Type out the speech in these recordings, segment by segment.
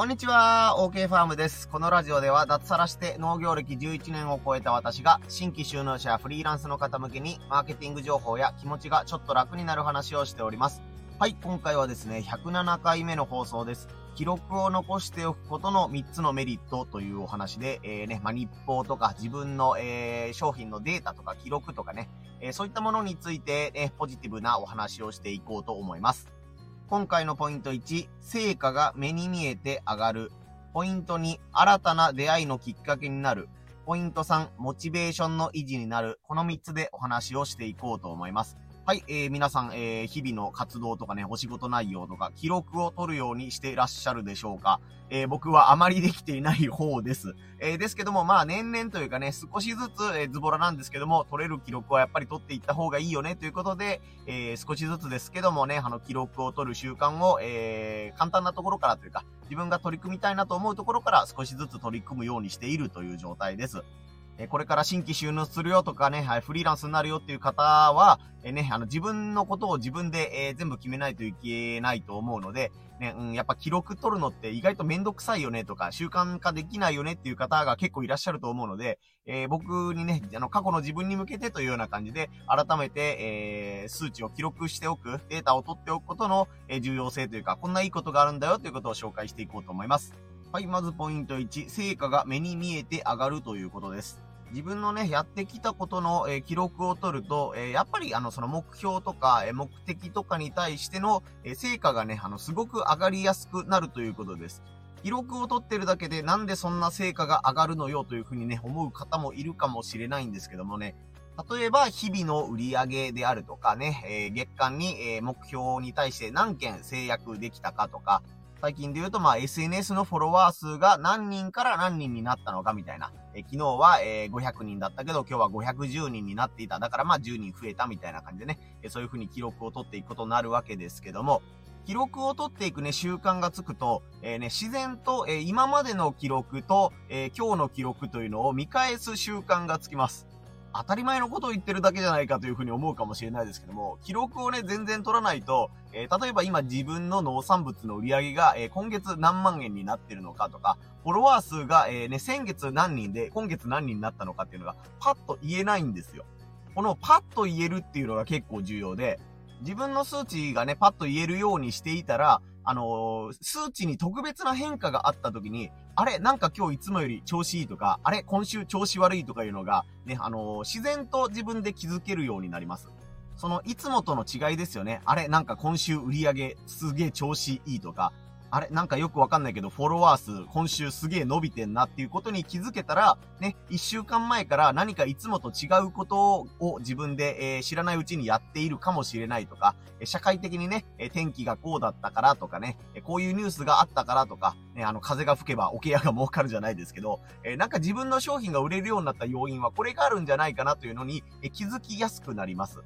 こんにちは、OK ファームです。このラジオでは脱サラして農業歴11年を超えた私が新規収納者やフリーランスの方向けにマーケティング情報や気持ちがちょっと楽になる話をしております。はい、今回はですね、107回目の放送です。記録を残しておくことの3つのメリットというお話で、えー、ね、まあ、日報とか自分の、えー、商品のデータとか記録とかね、えー、そういったものについて、ね、ポジティブなお話をしていこうと思います。今回のポイント1、成果が目に見えて上がる。ポイント2、新たな出会いのきっかけになる。ポイント3、モチベーションの維持になる。この3つでお話をしていこうと思います。はい、えー、皆さん、えー、日々の活動とかね、お仕事内容とか、記録を取るようにしていらっしゃるでしょうか？えー、僕はあまりできていない方です。えー、ですけども、まあ、年々というかね、少しずつ、えー、ズボラなんですけども、取れる記録はやっぱり取っていった方がいいよね、ということで、えー、少しずつですけどもね、あの、記録を取る習慣を、えー、簡単なところからというか、自分が取り組みたいなと思うところから少しずつ取り組むようにしているという状態です。えこれから新規収納するよとかね、はい、フリーランスになるよっていう方は、えね、あの、自分のことを自分で、え、全部決めないといけないと思うので、ね、うん、やっぱ記録取るのって意外とめんどくさいよねとか、習慣化できないよねっていう方が結構いらっしゃると思うので、えー、僕にね、あの、過去の自分に向けてというような感じで、改めて、えー、数値を記録しておく、データを取っておくことの、え、重要性というか、こんないいことがあるんだよということを紹介していこうと思います。はい、まずポイント1、成果が目に見えて上がるということです。自分のね、やってきたことの、え、記録を取ると、え、やっぱりあの、その目標とか、え、目的とかに対しての、え成果がね、あの、すごく上がりやすくなるということです。記録を取ってるだけでなんでそんな成果が上がるのよというふうにね、思う方もいるかもしれないんですけどもね、例えば、日々の売り上げであるとかね、え、月間に、え、目標に対して何件制約できたかとか、最近で言うと、まあ、SNS のフォロワー数が何人から何人になったのかみたいな。え昨日は、えー、500人だったけど、今日は510人になっていた。だからまあ、10人増えたみたいな感じでね、そういう風に記録を取っていくことになるわけですけども、記録を取っていくね、習慣がつくと、えー、ね、自然と、えー、今までの記録と、え、今日の記録というのを見返す習慣がつきます。当たり前のことを言ってるだけじゃないかというふうに思うかもしれないですけども、記録をね、全然取らないと、えー、例えば今自分の農産物の売り上げが、えー、今月何万円になってるのかとか、フォロワー数が、えー、ね、先月何人で、今月何人になったのかっていうのが、パッと言えないんですよ。このパッと言えるっていうのが結構重要で、自分の数値がね、パッと言えるようにしていたら、あのー、数値に特別な変化があった時に、あれなんか今日いつもより調子いいとか、あれ今週調子悪いとかいうのが、ね、あのー、自然と自分で気づけるようになります。その、いつもとの違いですよね。あれなんか今週売り上げすげえ調子いいとか、あれなんかよくわかんないけど、フォロワー数、今週すげえ伸びてんなっていうことに気づけたら、ね、一週間前から何かいつもと違うことを自分で、えー、知らないうちにやっているかもしれないとか、社会的にね、天気がこうだったからとかね、こういうニュースがあったからとか、ね、あの、風が吹けば桶屋が儲かるじゃないですけど、えー、なんか自分の商品が売れるようになった要因はこれがあるんじゃないかなというのに、え気づきやすくなります。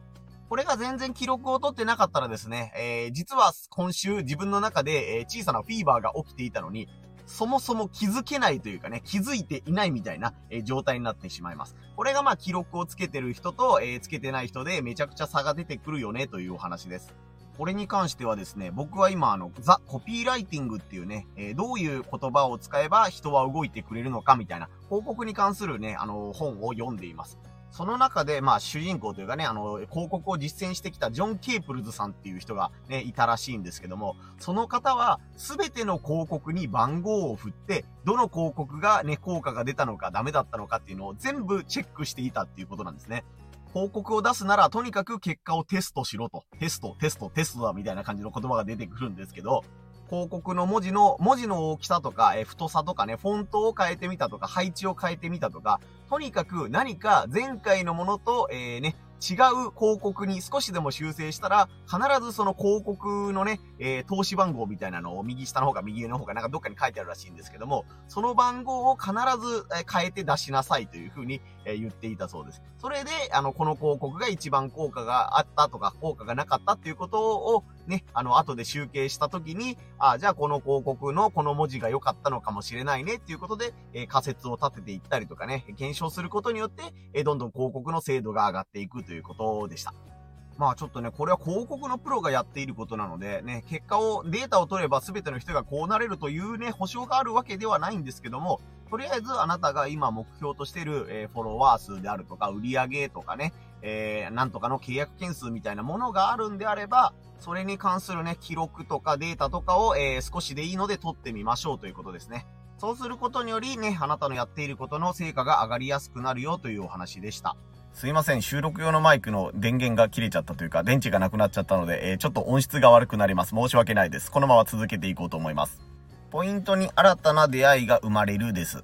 これが全然記録を取ってなかったらですね、えー、実は今週自分の中で、えー、小さなフィーバーが起きていたのに、そもそも気づけないというかね、気づいていないみたいな、えー、状態になってしまいます。これがまあ記録をつけてる人と、えー、つけてない人でめちゃくちゃ差が出てくるよねというお話です。これに関してはですね、僕は今あの、ザ・コピーライティングっていうね、えー、どういう言葉を使えば人は動いてくれるのかみたいな、広告に関するね、あの、本を読んでいます。その中で、まあ、主人公というかね、あの、広告を実践してきたジョン・ケープルズさんっていう人がね、いたらしいんですけども、その方は、すべての広告に番号を振って、どの広告がね、効果が出たのかダメだったのかっていうのを全部チェックしていたっていうことなんですね。広告を出すなら、とにかく結果をテストしろと。テスト、テスト、テストだみたいな感じの言葉が出てくるんですけど、広告の文字の、文字の大きさとか、え太さとかね、フォントを変えてみたとか、配置を変えてみたとか、とにかく何か前回のものと、えー、ね、違う広告に少しでも修正したら、必ずその広告のね、えー、投資番号みたいなのを右下の方か右上の方かなんかどっかに書いてあるらしいんですけども、その番号を必ず変えて出しなさいというふうにえ言っていたそうです。それで、あの、この広告が一番効果があったとか、効果がなかったっていうことをね、あの、後で集計したときに、あ、じゃあこの広告のこの文字が良かったのかもしれないねっていうことで、え仮説を立てていったりとかね、検証することによって、えどんどん広告の精度が上がっていくということでした。まあちょっとね、これは広告のプロがやっていることなので、ね、結果を、データを取れば全ての人がこうなれるというね、保証があるわけではないんですけども、とりあえずあなたが今目標としてる、えー、フォロワー数であるとか、売り上げとかね、えー、なんとかの契約件数みたいなものがあるんであれば、それに関するね、記録とかデータとかを、えー、少しでいいので取ってみましょうということですね。そうすることによりね、あなたのやっていることの成果が上がりやすくなるよというお話でした。すいません、収録用のマイクの電源が切れちゃったというか、電池がなくなっちゃったので、えー、ちょっと音質が悪くなります。申し訳ないです。このまま続けていこうと思います。ポイントに新たな出会いが生まれるです。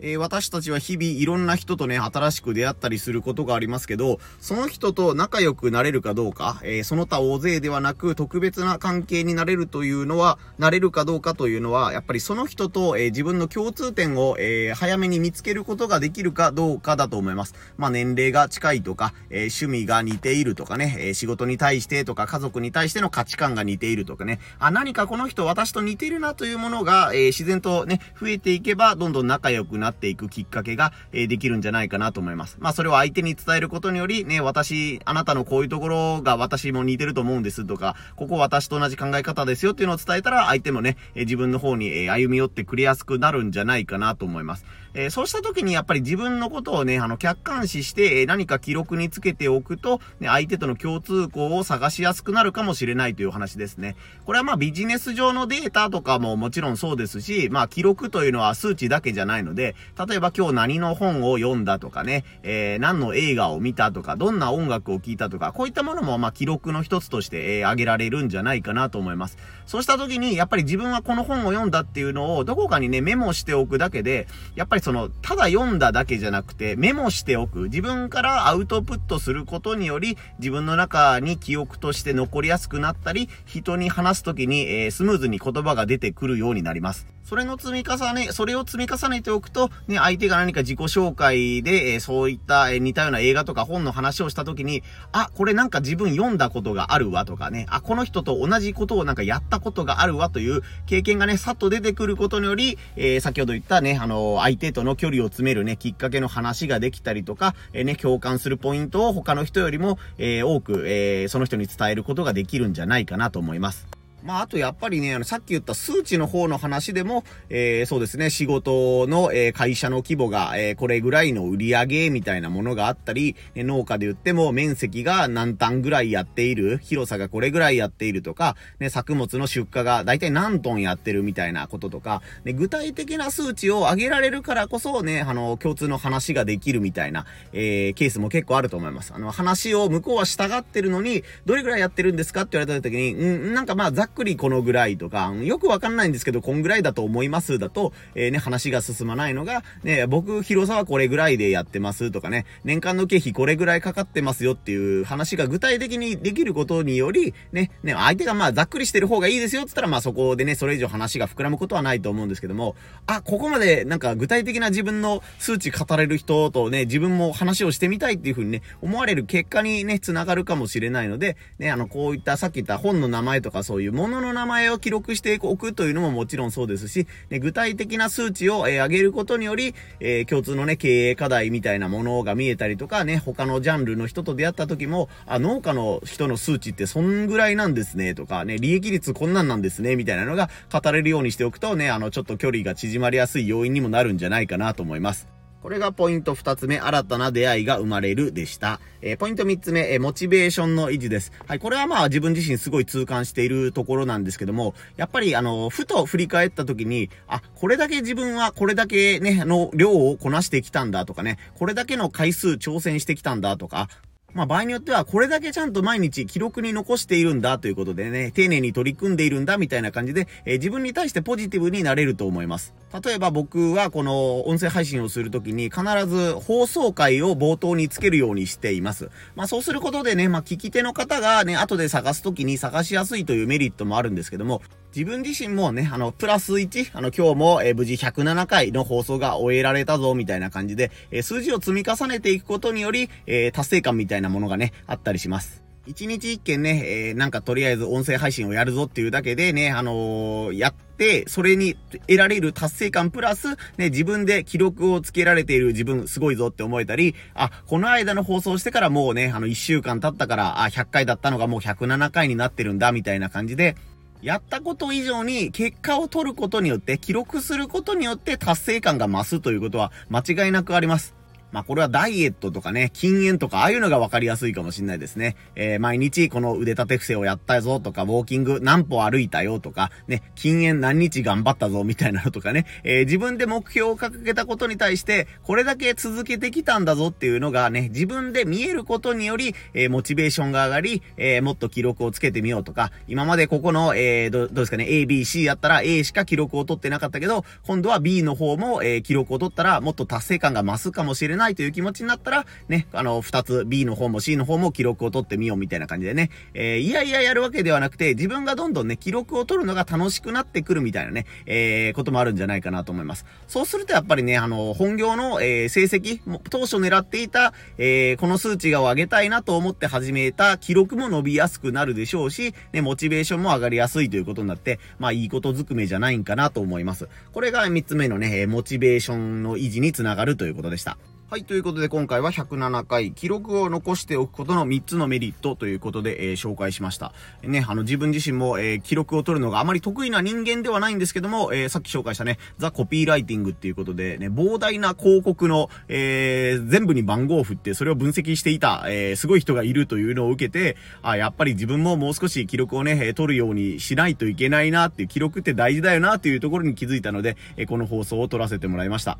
えー、私たちは日々いろんな人とね、新しく出会ったりすることがありますけど、その人と仲良くなれるかどうか、えー、その他大勢ではなく特別な関係になれるというのは、なれるかどうかというのは、やっぱりその人と、えー、自分の共通点を、え早めに見つけることができるかどうかだと思います。まあ、年齢が近いとか、え趣味が似ているとかね、え仕事に対してとか家族に対しての価値観が似ているとかね、あ、何かこの人私と似てるなというものが、え自然とね、増えていけば、どんどん仲良くなるなっていくきっかけが、えできるんじゃないかなと思います。まあ、それを相手に伝えることにより、ね、私、あなたのこういうところが私も似てると思うんですとか、ここ私と同じ考え方ですよっていうのを伝えたら、相手もね、え自分の方に、え歩み寄ってくれやすくなるんじゃないかなと思います。えそうした時にやっぱり自分のことをね、あの、客観視して、え何か記録につけておくと、ね、相手との共通項を探しやすくなるかもしれないという話ですね。これはまあビジネス上のデータとかももちろんそうですし、まあ記録というのは数値だけじゃないので、例えば今日何の本を読んだとかね、えー、何の映画を見たとか、どんな音楽を聴いたとか、こういったものもまあ記録の一つとして、えー、挙げられるんじゃないかなと思います。そうした時に、やっぱり自分はこの本を読んだっていうのをどこかにね、メモしておくだけで、やっぱりその、ただ読んだだけじゃなくて、メモしておく。自分からアウトプットすることにより、自分の中に記憶として残りやすくなったり、人に話す時に、えー、スムーズに言葉が出てくるようになります。それの積み重ね、それを積み重ねておくと、ね、相手が何か自己紹介で、え、そういった、え、似たような映画とか本の話をした時に、あ、これなんか自分読んだことがあるわとかね、あ、この人と同じことをなんかやったことがあるわという経験がね、さっと出てくることにより、えー、先ほど言ったね、あの相手との距離を詰めるね、きっかけの話ができたりとか、えね、共感するポイントを他の人よりも、え多く、えその人に伝えることができるんじゃないかなと思います。まあ、あとやっぱりね、あの、さっき言った数値の方の話でも、えー、そうですね、仕事の、えー、会社の規模が、えー、これぐらいの売り上げみたいなものがあったり、ね、農家で言っても面積が何単ぐらいやっている、広さがこれぐらいやっているとか、ね、作物の出荷が大体何トンやってるみたいなこととか、ね、具体的な数値を上げられるからこそね、あの、共通の話ができるみたいな、えー、ケースも結構あると思います。あの、話を向こうは従ってるのに、どれぐらいやってるんですかって言われた時に、うん、なんかまあ、っくりこのぐらいとか、よくわかんないんですけど、こんぐらいだと思いますだと、えー、ね、話が進まないのが、ね、僕、広さはこれぐらいでやってますとかね、年間の経費これぐらいかかってますよっていう話が具体的にできることにより、ね、ね、相手がまあざっくりしてる方がいいですよって言ったら、まあそこでね、それ以上話が膨らむことはないと思うんですけども、あ、ここまでなんか具体的な自分の数値語れる人とね、自分も話をしてみたいっていう風にね、思われる結果にね、繋がるかもしれないので、ね、あの、こういったさっき言った本の名前とかそういうものの名前を記録しておくというのももちろんそうですし、ね、具体的な数値を、えー、上げることにより、えー、共通のね、経営課題みたいなものが見えたりとかね、他のジャンルの人と出会った時も、あ、農家の人の数値ってそんぐらいなんですね、とかね、利益率こんなんなんですね、みたいなのが語れるようにしておくとね、あの、ちょっと距離が縮まりやすい要因にもなるんじゃないかなと思います。これがポイント二つ目、新たな出会いが生まれるでした。えー、ポイント三つ目、えー、モチベーションの維持です。はい、これはまあ自分自身すごい痛感しているところなんですけども、やっぱりあの、ふと振り返った時に、あ、これだけ自分はこれだけね、の量をこなしてきたんだとかね、これだけの回数挑戦してきたんだとか、まあ場合によってはこれだけちゃんと毎日記録に残しているんだということでね、丁寧に取り組んでいるんだみたいな感じで、えー、自分に対してポジティブになれると思います。例えば僕はこの音声配信をするときに必ず放送回を冒頭につけるようにしています。まあそうすることでね、まあ聞き手の方がね、後で探すときに探しやすいというメリットもあるんですけども、自分自身もね、あの、プラス1、あの、今日も、無事107回の放送が終えられたぞ、みたいな感じで、数字を積み重ねていくことにより、達成感みたいなものがね、あったりします。一日一件ね、えー、なんかとりあえず音声配信をやるぞっていうだけでね、あのー、やって、それに得られる達成感プラス、ね、自分で記録をつけられている自分すごいぞって思えたり、あ、この間の放送してからもうね、あの一週間経ったから、あ、100回だったのがもう107回になってるんだ、みたいな感じで、やったこと以上に結果を取ることによって、記録することによって達成感が増すということは間違いなくあります。まあこれはダイエットとかね、禁煙とか、ああいうのが分かりやすいかもしれないですね。えー、毎日この腕立て伏せをやったぞとか、ウォーキング何歩歩いたよとか、ね、禁煙何日頑張ったぞみたいなのとかね、えー、自分で目標を掲げたことに対して、これだけ続けてきたんだぞっていうのがね、自分で見えることにより、えー、モチベーションが上がり、えー、もっと記録をつけてみようとか、今までここの、えー、ど、どうですかね、A、B、C やったら A しか記録を取ってなかったけど、今度は B の方も、えー、記録を取ったらもっと達成感が増すかもしれない。ないという気持ちになったら、ね、あの、二つ、B の方も C の方も記録を取ってみようみたいな感じでね、えー、いやいややるわけではなくて、自分がどんどんね、記録を取るのが楽しくなってくるみたいなね、えー、こともあるんじゃないかなと思います。そうするとやっぱりね、あの、本業の、えー、成績、当初狙っていた、えー、この数値が上げたいなと思って始めた記録も伸びやすくなるでしょうし、ね、モチベーションも上がりやすいということになって、まあ、いいことずくめじゃないんかなと思います。これが3つ目のね、モチベーションの維持につながるということでした。はい、ということで今回は107回、記録を残しておくことの3つのメリットということで、えー、紹介しました。ね、あの自分自身も、えー、記録を取るのがあまり得意な人間ではないんですけども、えー、さっき紹介したね、ザ・コピーライティングっていうことでね、膨大な広告の、えー、全部に番号を振ってそれを分析していた、えー、すごい人がいるというのを受けて、あ、やっぱり自分ももう少し記録をね、取るようにしないといけないなっていう、記録って大事だよなっていうところに気づいたので、えこの放送を撮らせてもらいました。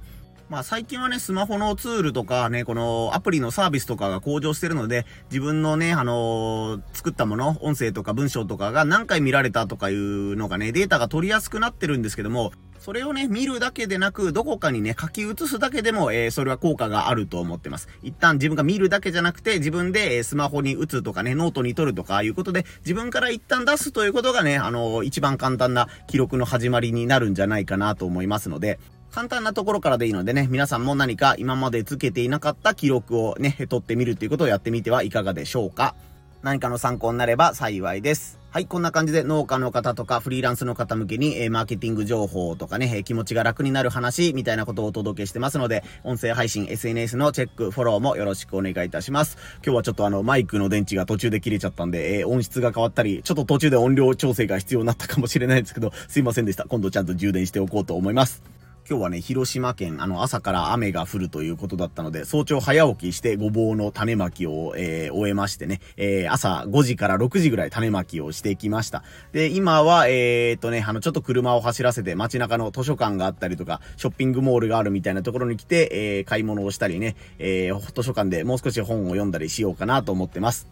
まあ最近はね、スマホのツールとかね、このアプリのサービスとかが向上してるので、自分のね、あのー、作ったもの、音声とか文章とかが何回見られたとかいうのがね、データが取りやすくなってるんですけども、それをね、見るだけでなく、どこかにね、書き写すだけでも、えー、それは効果があると思ってます。一旦自分が見るだけじゃなくて、自分で、えー、スマホに打つとかね、ノートに取るとかいうことで、自分から一旦出すということがね、あのー、一番簡単な記録の始まりになるんじゃないかなと思いますので、簡単なところからでいいのでね、皆さんも何か今までつけていなかった記録をね、取ってみるっていうことをやってみてはいかがでしょうか。何かの参考になれば幸いです。はい、こんな感じで農家の方とかフリーランスの方向けに、えー、マーケティング情報とかね、えー、気持ちが楽になる話みたいなことをお届けしてますので、音声配信、SNS のチェック、フォローもよろしくお願いいたします。今日はちょっとあの、マイクの電池が途中で切れちゃったんで、えー、音質が変わったり、ちょっと途中で音量調整が必要になったかもしれないですけど、すいませんでした。今度ちゃんと充電しておこうと思います。今日はね、広島県、あの、朝から雨が降るということだったので、早朝早起きしてごぼうの種まきを、えー、終えましてね、えー、朝5時から6時ぐらい種まきをしてきました。で、今は、えー、っとね、あの、ちょっと車を走らせて街中の図書館があったりとか、ショッピングモールがあるみたいなところに来て、えー、買い物をしたりね、えー、図書館でもう少し本を読んだりしようかなと思ってます。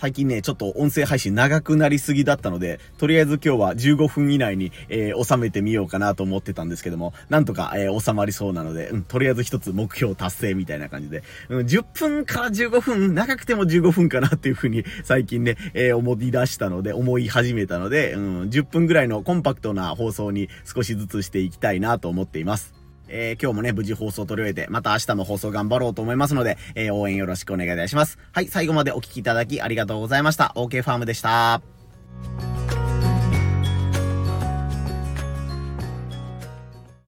最近ね、ちょっと音声配信長くなりすぎだったので、とりあえず今日は15分以内に、えー、収めてみようかなと思ってたんですけども、なんとか、えー、収まりそうなので、うん、とりあえず一つ目標達成みたいな感じで、うん、10分から15分、長くても15分かなっていう風に最近ね、えー、思い出したので、思い始めたので、うん、10分ぐらいのコンパクトな放送に少しずつしていきたいなと思っています。えー、今日もね、無事放送を取り終えて、また明日も放送頑張ろうと思いますので、えー、応援よろしくお願いいたします。はい、最後までお聴きいただきありがとうございました。OK ファームでした。